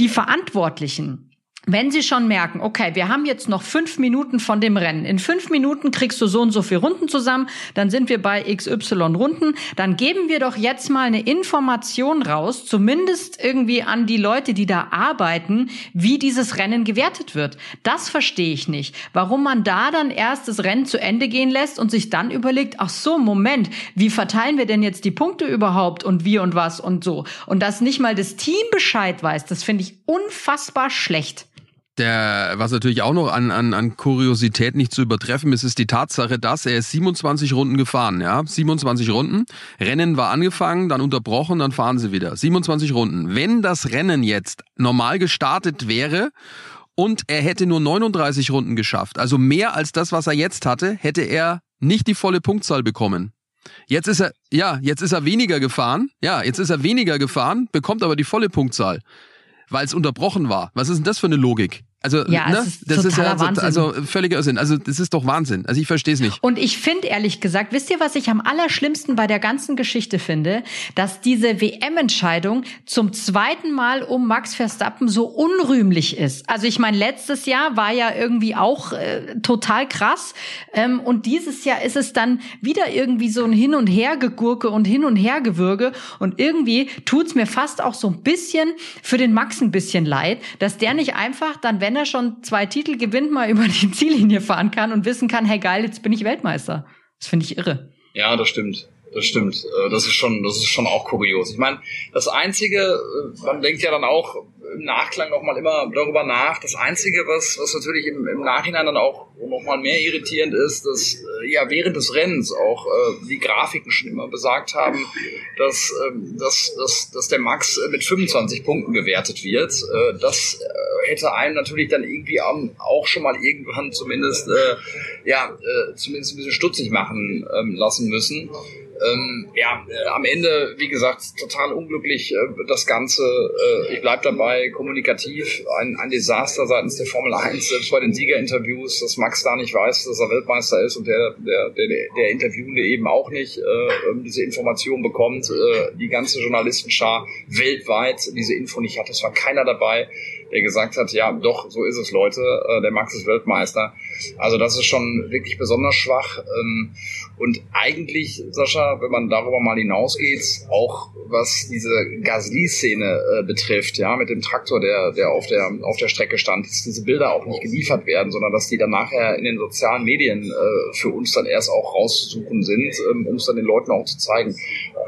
die Verantwortlichen wenn Sie schon merken, okay, wir haben jetzt noch fünf Minuten von dem Rennen. In fünf Minuten kriegst du so und so viel Runden zusammen, dann sind wir bei XY Runden. Dann geben wir doch jetzt mal eine Information raus, zumindest irgendwie an die Leute, die da arbeiten, wie dieses Rennen gewertet wird. Das verstehe ich nicht. Warum man da dann erst das Rennen zu Ende gehen lässt und sich dann überlegt, ach so, Moment, wie verteilen wir denn jetzt die Punkte überhaupt und wie und was und so. Und dass nicht mal das Team Bescheid weiß, das finde ich unfassbar schlecht. Der, was natürlich auch noch an, an, an Kuriosität nicht zu übertreffen ist, ist die Tatsache, dass er ist 27 Runden gefahren, ja, 27 Runden. Rennen war angefangen, dann unterbrochen, dann fahren sie wieder. 27 Runden. Wenn das Rennen jetzt normal gestartet wäre und er hätte nur 39 Runden geschafft, also mehr als das, was er jetzt hatte, hätte er nicht die volle Punktzahl bekommen. Jetzt ist er, ja, jetzt ist er weniger gefahren. Ja, jetzt ist er weniger gefahren, bekommt aber die volle Punktzahl weil es unterbrochen war. Was ist denn das für eine Logik? Also, ja, ne? ist das ist ja Wahnsinn. also völliger Irrsinn. Also das ist doch Wahnsinn. Also ich verstehe es nicht. Und ich finde ehrlich gesagt, wisst ihr, was ich am allerschlimmsten bei der ganzen Geschichte finde, dass diese WM-Entscheidung zum zweiten Mal um Max Verstappen so unrühmlich ist. Also ich meine, letztes Jahr war ja irgendwie auch äh, total krass ähm, und dieses Jahr ist es dann wieder irgendwie so ein Hin und Her gegurke und Hin und Her gewürge und irgendwie tut's mir fast auch so ein bisschen für den Max ein bisschen leid, dass der nicht einfach dann, wenn wenn er schon zwei Titel gewinnt, mal über die Ziellinie fahren kann und wissen kann, hey geil, jetzt bin ich Weltmeister. Das finde ich irre. Ja, das stimmt. Das stimmt. Äh, das ist schon, das ist schon auch kurios. Ich meine, das einzige, äh, man denkt ja dann auch im Nachklang noch mal immer darüber nach. Das einzige, was, was natürlich im, im Nachhinein dann auch noch mal mehr irritierend ist, dass äh, ja während des Rennens auch äh, die Grafiken schon immer besagt haben, dass, äh, dass, dass, dass der Max mit 25 Punkten gewertet wird. Äh, das hätte einem natürlich dann irgendwie auch schon mal irgendwann zumindest äh, ja äh, zumindest ein bisschen stutzig machen ähm, lassen müssen ähm, ja, äh, am Ende, wie gesagt, total unglücklich äh, das Ganze. Äh, ich bleib dabei, kommunikativ, ein, ein Desaster seitens der Formel 1, selbst bei den Siegerinterviews, dass Max da nicht weiß, dass er Weltmeister ist und der, der, der, der Interviewende eben auch nicht äh, ähm, diese Information bekommt. Äh, die ganze Journalistenschar weltweit diese Info nicht hat. Es war keiner dabei der gesagt hat, ja, doch, so ist es, Leute, äh, der Max ist Weltmeister. Also das ist schon wirklich besonders schwach. Ähm, und eigentlich, Sascha, wenn man darüber mal hinausgeht, auch was diese Gasly-Szene äh, betrifft, ja, mit dem Traktor, der, der auf der auf der Strecke stand, dass diese Bilder auch nicht geliefert werden, sondern dass die dann nachher in den sozialen Medien äh, für uns dann erst auch rauszusuchen sind, ähm, um es dann den Leuten auch zu zeigen.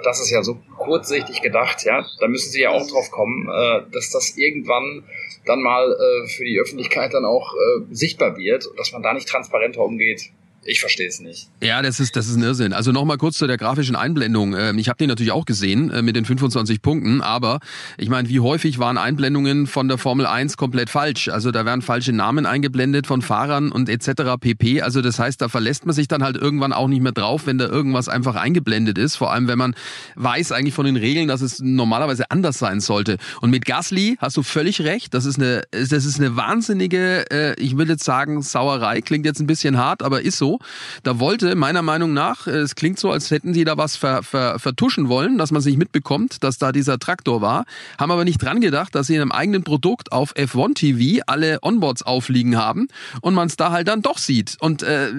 Das ist ja so kurzsichtig gedacht, ja. Da müssen sie ja auch drauf kommen, äh, dass das irgendwann dann mal äh, für die Öffentlichkeit dann auch äh, sichtbar wird dass man da nicht transparenter umgeht. Ich verstehe es nicht. Ja, das ist, das ist ein Irrsinn. Also nochmal kurz zu der grafischen Einblendung. Ähm, ich habe den natürlich auch gesehen äh, mit den 25 Punkten, aber ich meine, wie häufig waren Einblendungen von der Formel 1 komplett falsch? Also da werden falsche Namen eingeblendet von Fahrern und etc. pp. Also das heißt, da verlässt man sich dann halt irgendwann auch nicht mehr drauf, wenn da irgendwas einfach eingeblendet ist. Vor allem, wenn man weiß eigentlich von den Regeln, dass es normalerweise anders sein sollte. Und mit Gasly hast du völlig recht. Das ist eine, das ist eine wahnsinnige, äh, ich will jetzt sagen, Sauerei. Klingt jetzt ein bisschen hart, aber ist so. Da wollte meiner Meinung nach, äh, es klingt so, als hätten sie da was ver, ver, vertuschen wollen, dass man sich mitbekommt, dass da dieser Traktor war, haben aber nicht dran gedacht, dass sie in einem eigenen Produkt auf F1 TV alle Onboards aufliegen haben und man es da halt dann doch sieht. Und äh,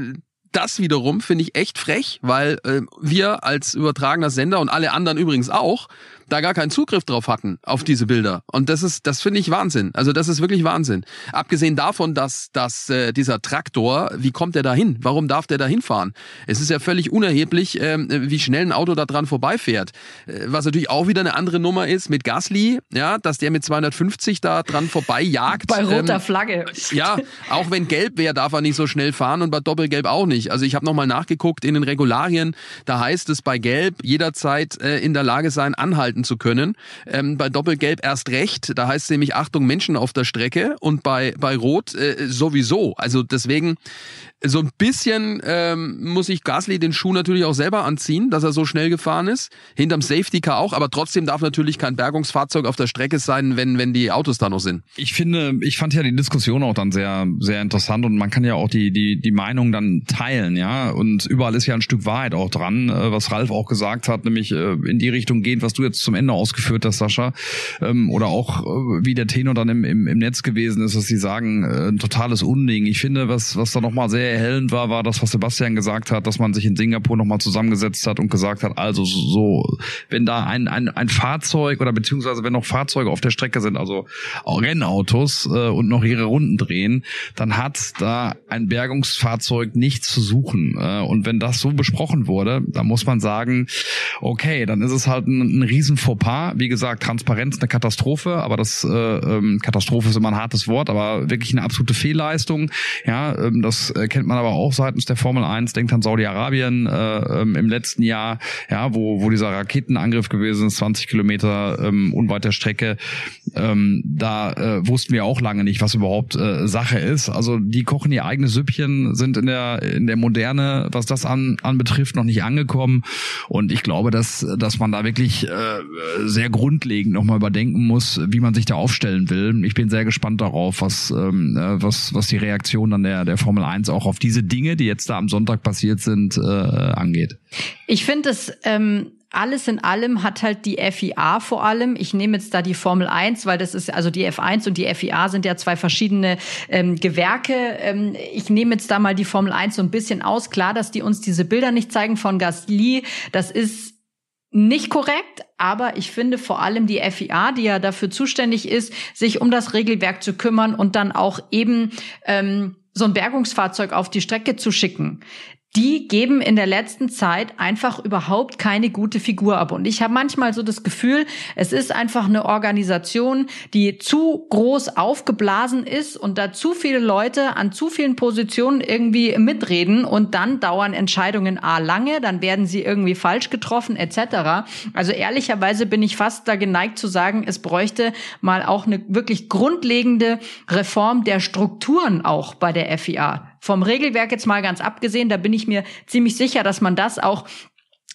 das wiederum finde ich echt frech, weil äh, wir als übertragener Sender und alle anderen übrigens auch da gar keinen Zugriff drauf hatten auf diese Bilder. Und das ist, das finde ich Wahnsinn. Also das ist wirklich Wahnsinn. Abgesehen davon, dass, dass äh, dieser Traktor, wie kommt der da hin? Warum darf der da hinfahren? Es ist ja völlig unerheblich, äh, wie schnell ein Auto da dran vorbeifährt. Äh, was natürlich auch wieder eine andere Nummer ist mit Gasly, ja, dass der mit 250 da dran vorbeijagt. Bei roter ähm, Flagge. Ja, auch wenn gelb wäre, darf er nicht so schnell fahren und bei doppelgelb auch nicht. Also ich habe nochmal nachgeguckt in den Regularien, da heißt es bei gelb jederzeit äh, in der Lage sein, anhalten halten zu können. Ähm, bei Doppelgelb erst recht, da heißt es nämlich Achtung Menschen auf der Strecke und bei, bei Rot äh, sowieso. Also deswegen so ein bisschen ähm, muss ich Gasly den Schuh natürlich auch selber anziehen, dass er so schnell gefahren ist. Hinterm Safety Car auch, aber trotzdem darf natürlich kein Bergungsfahrzeug auf der Strecke sein, wenn, wenn die Autos da noch sind. Ich finde, ich fand ja die Diskussion auch dann sehr, sehr interessant und man kann ja auch die, die, die Meinung dann teilen, ja. Und überall ist ja ein Stück Wahrheit auch dran, äh, was Ralf auch gesagt hat, nämlich äh, in die Richtung gehend, was du jetzt zum Ende ausgeführt hast, Sascha. Ähm, oder auch, äh, wie der Tenor dann im, im, im Netz gewesen ist, dass sie sagen, ein totales Unding. Ich finde, was, was da nochmal sehr erhellend war, war das, was Sebastian gesagt hat, dass man sich in Singapur nochmal zusammengesetzt hat und gesagt hat, also so, wenn da ein, ein, ein Fahrzeug oder beziehungsweise wenn noch Fahrzeuge auf der Strecke sind, also Rennautos äh, und noch ihre Runden drehen, dann hat da ein Bergungsfahrzeug nichts zu suchen. Äh, und wenn das so besprochen wurde, dann muss man sagen, okay, dann ist es halt ein, ein riesen Fauxpas. Wie gesagt, Transparenz eine Katastrophe, aber das äh, ähm, Katastrophe ist immer ein hartes Wort, aber wirklich eine absolute Fehlleistung. Ja, ähm, das äh, kennt man aber auch seitens der Formel 1. Denkt an Saudi-Arabien äh, ähm, im letzten Jahr, ja, wo, wo dieser Raketenangriff gewesen ist, 20 Kilometer ähm, unweit der Strecke. Ähm, da äh, wussten wir auch lange nicht, was überhaupt äh, Sache ist. Also die kochen ihr eigenes Süppchen, sind in der in der Moderne, was das an, anbetrifft, noch nicht angekommen. Und ich glaube, dass dass man da wirklich äh, sehr grundlegend nochmal überdenken muss, wie man sich da aufstellen will. Ich bin sehr gespannt darauf, was ähm, äh, was was die Reaktion dann der der Formel 1 auch auf diese Dinge, die jetzt da am Sonntag passiert sind, äh, angeht. Ich finde es ähm, alles in allem hat halt die FIA vor allem, ich nehme jetzt da die Formel 1, weil das ist, also die F1 und die FIA sind ja zwei verschiedene ähm, Gewerke. Ähm, ich nehme jetzt da mal die Formel 1 so ein bisschen aus. Klar, dass die uns diese Bilder nicht zeigen von Gasly, das ist nicht korrekt, aber ich finde vor allem die FIA, die ja dafür zuständig ist, sich um das Regelwerk zu kümmern und dann auch eben ähm, so ein Bergungsfahrzeug auf die Strecke zu schicken die geben in der letzten Zeit einfach überhaupt keine gute Figur ab. Und ich habe manchmal so das Gefühl, es ist einfach eine Organisation, die zu groß aufgeblasen ist und da zu viele Leute an zu vielen Positionen irgendwie mitreden und dann dauern Entscheidungen a lange, dann werden sie irgendwie falsch getroffen etc. Also ehrlicherweise bin ich fast da geneigt zu sagen, es bräuchte mal auch eine wirklich grundlegende Reform der Strukturen auch bei der FIA vom Regelwerk jetzt mal ganz abgesehen, da bin ich mir ziemlich sicher, dass man das auch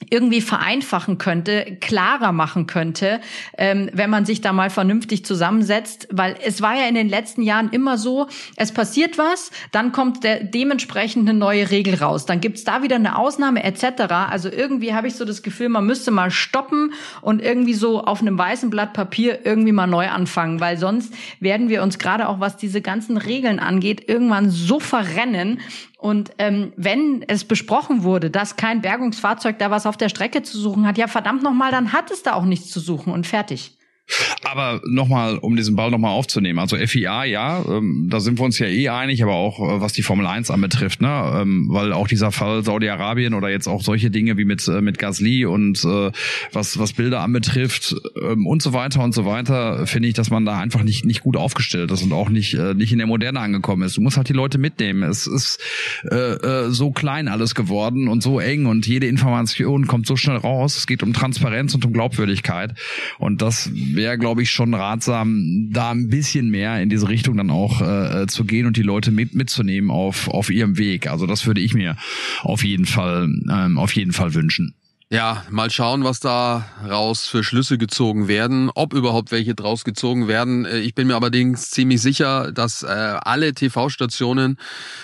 irgendwie vereinfachen könnte, klarer machen könnte, ähm, wenn man sich da mal vernünftig zusammensetzt, weil es war ja in den letzten Jahren immer so, es passiert was, dann kommt der, dementsprechend eine neue Regel raus, dann gibt's da wieder eine Ausnahme etc. Also irgendwie habe ich so das Gefühl, man müsste mal stoppen und irgendwie so auf einem weißen Blatt Papier irgendwie mal neu anfangen, weil sonst werden wir uns gerade auch, was diese ganzen Regeln angeht, irgendwann so verrennen, und ähm, wenn es besprochen wurde, dass kein Bergungsfahrzeug da was auf der Strecke zu suchen hat, ja verdammt nochmal, dann hat es da auch nichts zu suchen und fertig. Aber nochmal, um diesen Ball nochmal aufzunehmen, also FIA, ja, ähm, da sind wir uns ja eh einig, aber auch äh, was die Formel 1 anbetrifft, ne? Ähm, weil auch dieser Fall Saudi-Arabien oder jetzt auch solche Dinge wie mit, äh, mit Gasly und äh, was, was Bilder anbetrifft ähm, und so weiter und so weiter, finde ich, dass man da einfach nicht, nicht gut aufgestellt ist und auch nicht, äh, nicht in der Moderne angekommen ist. Du musst halt die Leute mitnehmen. Es ist äh, äh, so klein alles geworden und so eng und jede Information kommt so schnell raus. Es geht um Transparenz und um Glaubwürdigkeit. Und das wäre, glaube ich, schon ratsam, da ein bisschen mehr in diese Richtung dann auch äh, zu gehen und die Leute mit mitzunehmen auf auf ihrem Weg. Also das würde ich mir auf jeden Fall ähm, auf jeden Fall wünschen. Ja, mal schauen, was da raus für Schlüsse gezogen werden, ob überhaupt welche draus gezogen werden. Äh, ich bin mir allerdings ziemlich sicher, dass äh, alle TV-Stationen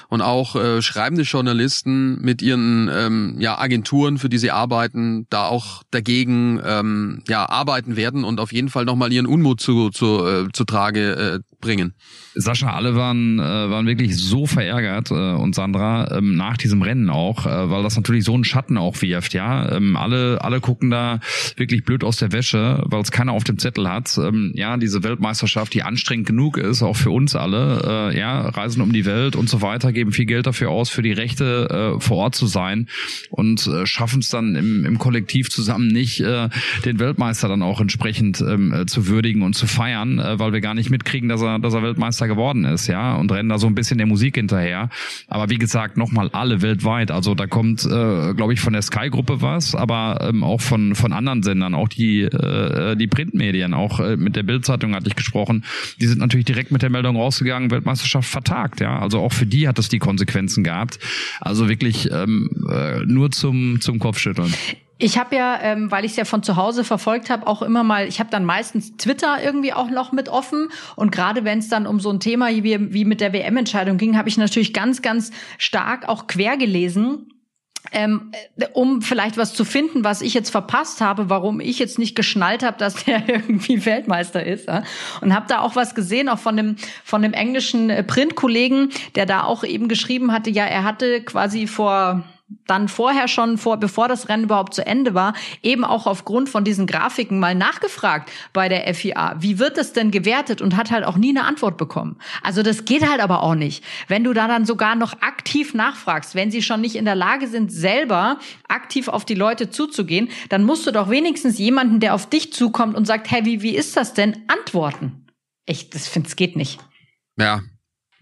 und auch äh, schreibende Journalisten mit ihren ähm, ja, Agenturen, für die sie arbeiten, da auch dagegen ähm, ja, arbeiten werden und auf jeden Fall nochmal ihren Unmut zu, zu, äh, zu Trage äh, bringen. Sascha, alle waren, äh, waren wirklich so verärgert äh, und Sandra ähm, nach diesem Rennen auch, äh, weil das natürlich so einen Schatten auch wirft, ja. Ähm, alle, alle gucken da wirklich blöd aus der Wäsche, weil es keiner auf dem Zettel hat. Ähm, ja, diese Weltmeisterschaft, die anstrengend genug ist, auch für uns alle, äh, ja, reisen um die Welt und so weiter, geben viel Geld dafür aus, für die Rechte äh, vor Ort zu sein und äh, schaffen es dann im, im Kollektiv zusammen nicht, äh, den Weltmeister dann auch entsprechend ähm, äh, zu würdigen und zu feiern, äh, weil wir gar nicht mitkriegen, dass er er, dass er Weltmeister geworden ist, ja, und rennen da so ein bisschen der Musik hinterher. Aber wie gesagt, nochmal alle weltweit. Also da kommt, äh, glaube ich, von der Sky-Gruppe was, aber ähm, auch von von anderen Sendern, auch die äh, die Printmedien, auch äh, mit der Bildzeitung hatte ich gesprochen. Die sind natürlich direkt mit der Meldung rausgegangen, Weltmeisterschaft vertagt, ja. Also auch für die hat es die Konsequenzen gehabt. Also wirklich ähm, äh, nur zum zum Kopfschütteln. Ich habe ja, ähm, weil ich es ja von zu Hause verfolgt habe, auch immer mal, ich habe dann meistens Twitter irgendwie auch noch mit offen. Und gerade wenn es dann um so ein Thema wie, wie mit der WM-Entscheidung ging, habe ich natürlich ganz, ganz stark auch quer gelesen. Ähm, um vielleicht was zu finden, was ich jetzt verpasst habe, warum ich jetzt nicht geschnallt habe, dass der irgendwie Weltmeister ist. Ja? Und habe da auch was gesehen, auch von dem von dem englischen äh, Printkollegen, der da auch eben geschrieben hatte, ja, er hatte quasi vor dann vorher schon, vor, bevor das Rennen überhaupt zu Ende war, eben auch aufgrund von diesen Grafiken mal nachgefragt bei der FIA. Wie wird das denn gewertet? Und hat halt auch nie eine Antwort bekommen. Also das geht halt aber auch nicht. Wenn du da dann sogar noch aktiv nachfragst, wenn sie schon nicht in der Lage sind, selber aktiv auf die Leute zuzugehen, dann musst du doch wenigstens jemanden, der auf dich zukommt und sagt, hey, wie, wie ist das denn, antworten. Ich, das finde, es geht nicht. Ja,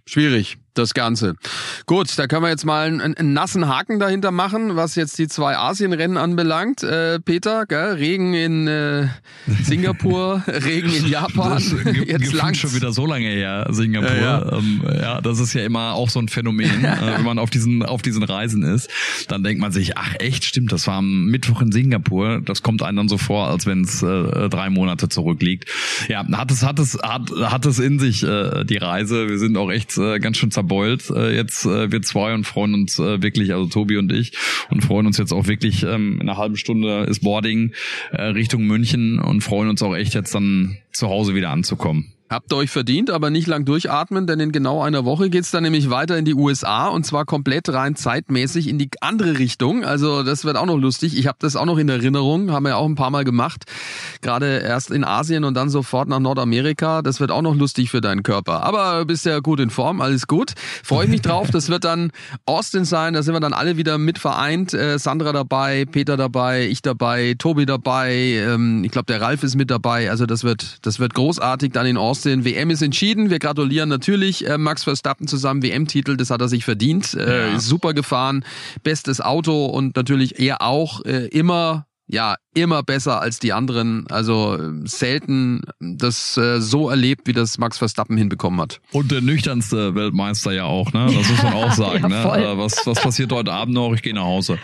schwierig das Ganze. Gut, da können wir jetzt mal einen, einen, nassen Haken dahinter machen, was jetzt die zwei Asienrennen anbelangt. Äh, Peter, gell? Regen in äh, Singapur, Regen in Japan. Das jetzt lang schon wieder so lange her, Singapur. Ja, ja. Ähm, ja, das ist ja immer auch so ein Phänomen, äh, wenn man auf diesen auf diesen Reisen ist. Dann denkt man sich, ach echt, stimmt, das war am Mittwoch in Singapur. Das kommt einem dann so vor, als wenn es äh, drei Monate zurückliegt. Ja, hat es hat es hat hat es in sich äh, die Reise. Wir sind auch echt äh, ganz schön verbeult äh, jetzt äh, wir zwei und freuen uns äh, wirklich, also Tobi und ich, und freuen uns jetzt auch wirklich, ähm, in einer halben Stunde ist Boarding äh, Richtung München und freuen uns auch echt jetzt dann zu Hause wieder anzukommen. Habt ihr euch verdient, aber nicht lang durchatmen, denn in genau einer Woche geht's dann nämlich weiter in die USA und zwar komplett rein zeitmäßig in die andere Richtung. Also das wird auch noch lustig. Ich habe das auch noch in Erinnerung, haben wir auch ein paar Mal gemacht. Gerade erst in Asien und dann sofort nach Nordamerika. Das wird auch noch lustig für deinen Körper. Aber bist ja gut in Form, alles gut. Freue ich mich drauf. Das wird dann Austin sein. Da sind wir dann alle wieder mit vereint. Äh, Sandra dabei, Peter dabei, ich dabei, Tobi dabei. Ähm, ich glaube, der Ralf ist mit dabei. Also das wird, das wird großartig dann in Austin Austin. WM ist entschieden. Wir gratulieren natürlich äh, Max Verstappen zusammen. WM-Titel, das hat er sich verdient. Äh, ja. Super gefahren. Bestes Auto und natürlich er auch äh, immer ja, immer besser als die anderen. Also selten das äh, so erlebt, wie das Max Verstappen hinbekommen hat. Und der nüchternste Weltmeister ja auch, ne? Das muss man auch sagen. ja, ne? Äh, was, was passiert heute Abend noch? Ich gehe nach Hause.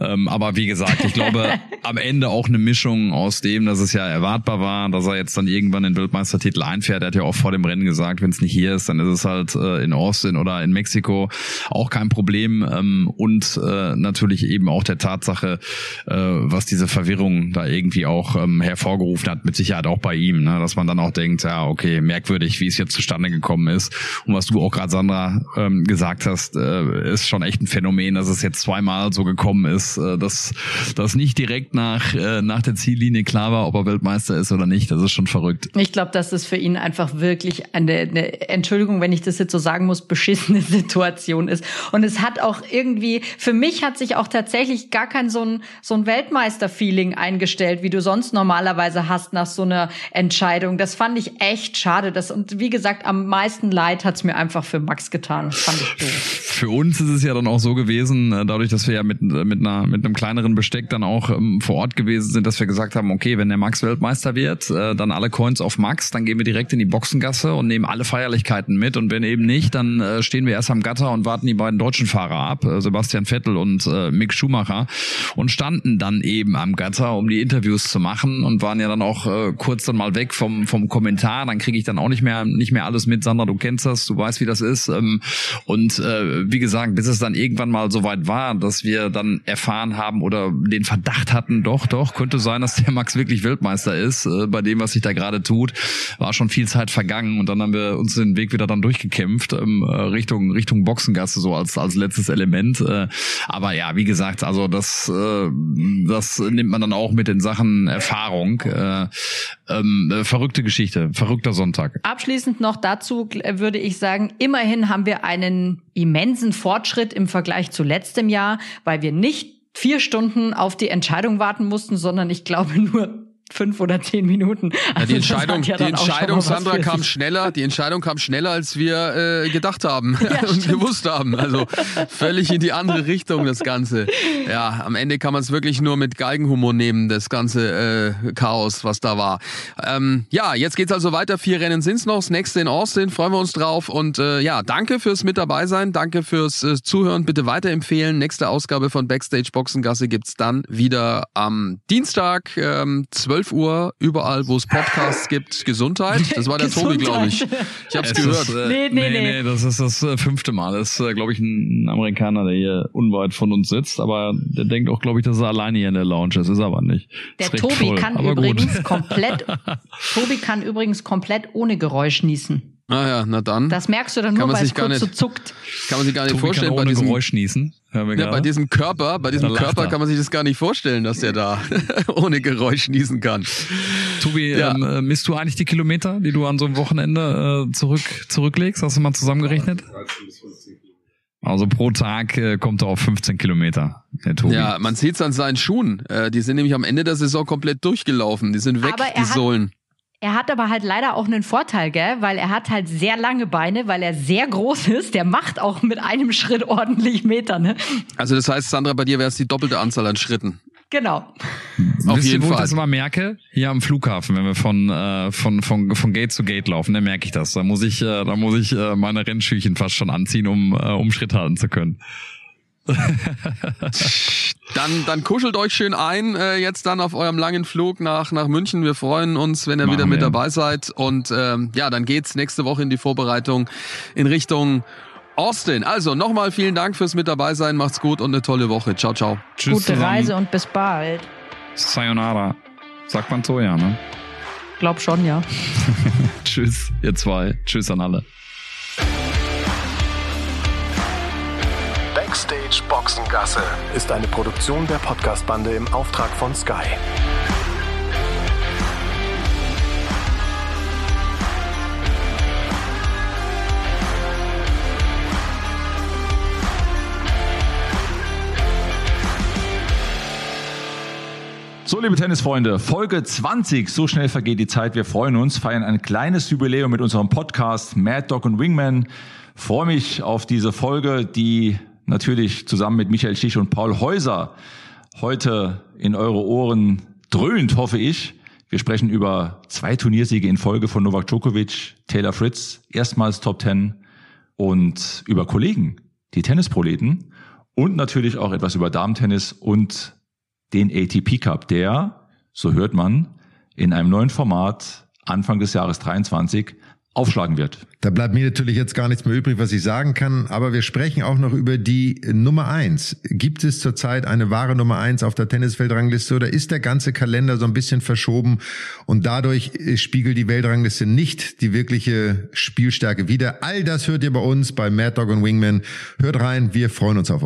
Ähm, aber wie gesagt, ich glaube, am Ende auch eine Mischung aus dem, dass es ja erwartbar war, dass er jetzt dann irgendwann den Weltmeistertitel einfährt. Er hat ja auch vor dem Rennen gesagt, wenn es nicht hier ist, dann ist es halt äh, in Austin oder in Mexiko auch kein Problem. Ähm, und äh, natürlich eben auch der Tatsache, äh, was diese Verwirrung da irgendwie auch ähm, hervorgerufen hat, mit Sicherheit auch bei ihm, ne? dass man dann auch denkt, ja, okay, merkwürdig, wie es jetzt zustande gekommen ist. Und was du auch gerade, Sandra, ähm, gesagt hast, äh, ist schon echt ein Phänomen, dass es jetzt zweimal so gekommen ist, äh, dass das nicht direkt nach, äh, nach der Ziellinie klar war, ob er Weltmeister ist oder nicht. Das ist schon verrückt. Ich glaube, dass es für ihn einfach wirklich eine, eine, Entschuldigung, wenn ich das jetzt so sagen muss, beschissene Situation ist. Und es hat auch irgendwie, für mich hat sich auch tatsächlich gar kein so ein, so ein Weltmeister-Feeling eingestellt, wie du sonst normalerweise hast nach so einer Entscheidung. Das fand ich echt schade. Das, und wie gesagt, am meisten Leid hat's mir einfach für Max getan. Das fand ich doof. Für uns ist es ja dann auch so gewesen, äh, dadurch, dass wir ja mit, mit, einer, mit einem kleineren Besteck dann auch ähm, vor Ort gewesen sind, dass wir gesagt haben, okay, wenn der Max Weltmeister wird, äh, dann alle Coins auf Max, dann gehen wir direkt in die Boxengasse und nehmen alle Feierlichkeiten mit. Und wenn eben nicht, dann äh, stehen wir erst am Gatter und warten die beiden deutschen Fahrer ab, äh, Sebastian Vettel und äh, Mick Schumacher, und standen dann eben am Gatter, um die Interviews zu machen und waren ja dann auch äh, kurz dann mal weg vom, vom Kommentar. Dann kriege ich dann auch nicht mehr, nicht mehr alles mit. Sandra, du kennst das, du weißt, wie das ist. Ähm, und äh, wie gesagt, bis es dann irgendwann mal so weit war, dass wir dann erfahren haben oder den Verdacht hatten, doch, doch, könnte sein, dass der Max wirklich Weltmeister ist, äh, bei dem, was sich da gerade tut, war schon viel Zeit vergangen und dann haben wir uns den Weg wieder dann durchgekämpft, ähm, äh, Richtung, Richtung Boxengasse, so als, als letztes Element. Äh, aber ja, wie gesagt, also das, äh, das nimmt man dann auch mit in Sachen Erfahrung. Äh, ähm, äh, verrückte Geschichte, verrückter Sonntag. Abschließend noch dazu würde ich sagen, immerhin haben wir einen immensen Fortschritt im Vergleich zu letztem Jahr, weil wir nicht vier Stunden auf die Entscheidung warten mussten, sondern ich glaube nur fünf oder zehn Minuten. Also ja, die Entscheidung, ja die Entscheidung Sandra, kam schneller. Die Entscheidung kam schneller, als wir äh, gedacht haben ja, und gewusst haben. Also völlig in die andere Richtung das Ganze. Ja, am Ende kann man es wirklich nur mit Galgenhumor nehmen, das ganze äh, Chaos, was da war. Ähm, ja, jetzt geht's also weiter. Vier Rennen sind's noch. Das nächste in Austin. Freuen wir uns drauf. Und äh, ja, danke fürs mit dabei sein. Danke fürs äh, Zuhören. Bitte weiterempfehlen. Nächste Ausgabe von Backstage Boxengasse gibt's dann wieder am Dienstag, ähm, 12 Uhr, überall, wo es Podcasts gibt. Gesundheit. Das war der Tobi, glaube ich. Ich habe es gehört. Ist, äh, nee, nee, nee, nee, das ist das äh, fünfte Mal. Das ist, äh, glaube ich, ein Amerikaner, der hier unweit von uns sitzt. Aber der denkt auch, glaube ich, dass er alleine hier in der Lounge ist. Ist aber nicht. Der Tobi voll. kann übrigens gut. komplett, Tobi kann übrigens komplett ohne Geräusch niesen. Ah ja, na dann. Das merkst du dann nur, weil es kurz nicht, so zuckt. Kann man sich gar nicht Tobi vorstellen. Kann ohne bei diesem Geräusch niesen. Ja, bei diesem Körper, bei diesem Körper kann man sich das gar nicht vorstellen, dass der da ohne Geräusch niesen kann. Tobi, ja. ähm, äh, misst du eigentlich die Kilometer, die du an so einem Wochenende äh, zurück zurücklegst? Hast du mal zusammengerechnet? Also pro Tag äh, kommt er auf 15 Kilometer, der Tobi. Ja, man sieht es an seinen Schuhen. Äh, die sind nämlich am Ende der Saison komplett durchgelaufen. Die sind weg, die Sohlen. Er hat aber halt leider auch einen Vorteil, gell? Weil er hat halt sehr lange Beine, weil er sehr groß ist. Der macht auch mit einem Schritt ordentlich Meter, ne? Also das heißt, Sandra, bei dir wäre es die doppelte Anzahl an Schritten. Genau. Auf Wisst jeden ihr, wo Fall. ich das immer merke? Hier am Flughafen, wenn wir von, äh, von, von, von Gate zu Gate laufen, dann merke ich das. Da muss ich, äh, da muss ich äh, meine Rennschüchen fast schon anziehen, um, äh, um Schritt halten zu können. Dann, dann kuschelt euch schön ein, äh, jetzt dann auf eurem langen Flug nach, nach München. Wir freuen uns, wenn ihr Machen wieder mit wir. dabei seid. Und ähm, ja, dann geht's nächste Woche in die Vorbereitung in Richtung Austin. Also nochmal vielen Dank fürs mit dabei sein. Macht's gut und eine tolle Woche. Ciao, ciao. Tschüss Gute zusammen. Reise und bis bald. Sayonara. Sagt man so, ja, ne? Glaub schon, ja. Tschüss, ihr zwei. Tschüss an alle. Backstage Boxengasse ist eine Produktion der Podcastbande im Auftrag von Sky. So, liebe Tennisfreunde, Folge 20, so schnell vergeht die Zeit, wir freuen uns, feiern ein kleines Jubiläum mit unserem Podcast Mad Dog und Wingman. Freue mich auf diese Folge, die natürlich zusammen mit Michael Stich und Paul Häuser heute in eure Ohren dröhnt, hoffe ich. Wir sprechen über zwei Turniersiege in Folge von Novak Djokovic, Taylor Fritz, erstmals Top Ten und über Kollegen, die Tennisproleten und natürlich auch etwas über Damentennis und den ATP Cup, der, so hört man, in einem neuen Format Anfang des Jahres 23 aufschlagen wird. Da bleibt mir natürlich jetzt gar nichts mehr übrig, was ich sagen kann, aber wir sprechen auch noch über die Nummer eins. Gibt es zurzeit eine wahre Nummer eins auf der Tennisfeldrangliste oder ist der ganze Kalender so ein bisschen verschoben und dadurch spiegelt die Weltrangliste nicht die wirkliche Spielstärke wider? All das hört ihr bei uns bei Mad Dog und Wingman. Hört rein, wir freuen uns auf euch.